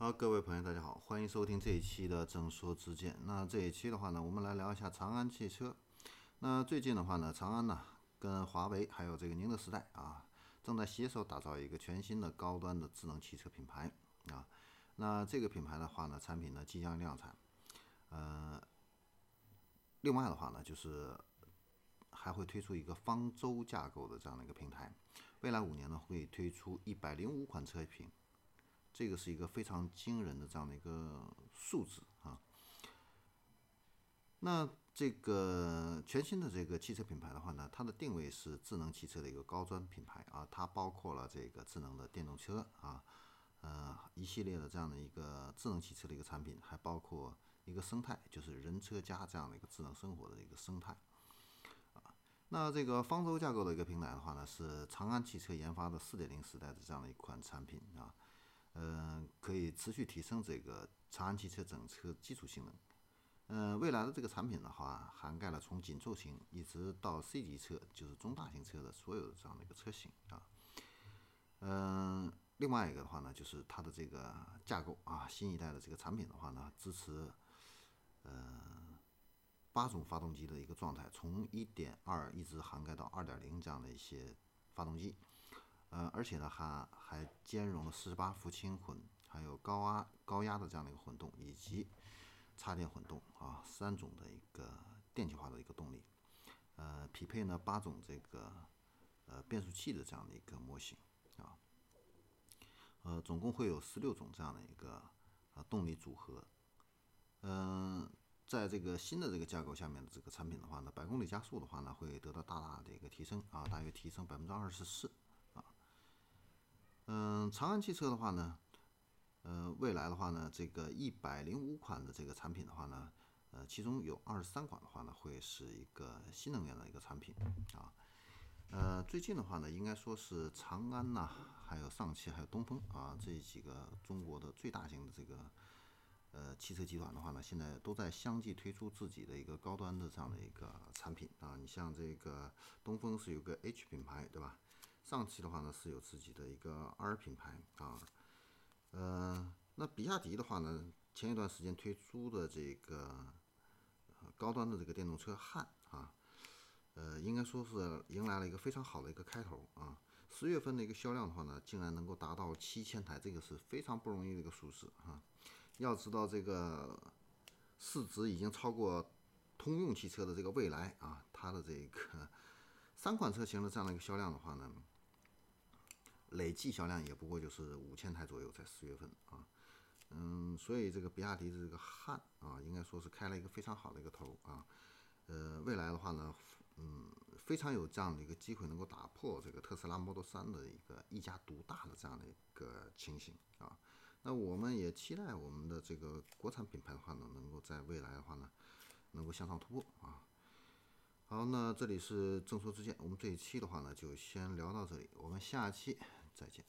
好，各位朋友，大家好，欢迎收听这一期的正说之见。那这一期的话呢，我们来聊一下长安汽车。那最近的话呢，长安呢跟华为还有这个宁德时代啊，正在携手打造一个全新的高端的智能汽车品牌啊。那这个品牌的话呢，产品呢即将量产。呃，另外的话呢，就是还会推出一个方舟架构的这样的一个平台。未来五年呢，会推出一百零五款车型。这个是一个非常惊人的这样的一个数字啊。那这个全新的这个汽车品牌的话呢，它的定位是智能汽车的一个高端品牌啊，它包括了这个智能的电动车啊，呃一系列的这样的一个智能汽车的一个产品，还包括一个生态，就是人车家这样的一个智能生活的一个生态啊。那这个方舟架构的一个平台的话呢，是长安汽车研发的四点零时代的这样的一款产品啊。嗯，可以持续提升这个长安汽车整车基础性能。嗯，未来的这个产品的话，涵盖了从紧凑型一直到 C 级车，就是中大型车的所有的这样的一个车型啊。嗯，另外一个的话呢，就是它的这个架构啊，新一代的这个产品的话呢，支持嗯八种发动机的一个状态，从1.2一直涵盖到2.0这样的一些发动机。呃，而且呢，还还兼容了四十八伏轻混，还有高压高压的这样的一个混动，以及插电混动啊，三种的一个电气化的一个动力，呃，匹配呢八种这个呃变速器的这样的一个模型啊，呃，总共会有十六种这样的一个啊动力组合，嗯，在这个新的这个架构下面的这个产品的话呢，百公里加速的话呢，会得到大大的一个提升啊，大约提升百分之二十四。嗯，长安汽车的话呢，呃，未来的话呢，这个一百零五款的这个产品的话呢，呃，其中有二十三款的话呢，会是一个新能源的一个产品啊。呃，最近的话呢，应该说是长安呐，还有上汽，还有东风啊，这几个中国的最大型的这个呃汽车集团的话呢，现在都在相继推出自己的一个高端的这样的一个产品啊。你像这个东风是有个 H 品牌，对吧？上汽的话呢是有自己的一个 R 品牌啊，呃，那比亚迪的话呢，前一段时间推出的这个高端的这个电动车汉啊，呃，应该说是迎来了一个非常好的一个开头啊。十月份的一个销量的话呢，竟然能够达到七千台，这个是非常不容易的一个数字啊。要知道这个市值已经超过通用汽车的这个蔚来啊，它的这个三款车型的这样的一个销量的话呢。累计销量也不过就是五千台左右，在四月份啊，嗯，所以这个比亚迪的这个汉啊，应该说是开了一个非常好的一个头啊，呃，未来的话呢，嗯，非常有这样的一个机会，能够打破这个特斯拉 Model 3的一个一家独大的这样的一个情形啊，那我们也期待我们的这个国产品牌的话呢，能够在未来的话呢，能够向上突破啊。好，那这里是正说之见，我们这一期的话呢，就先聊到这里，我们下期再见。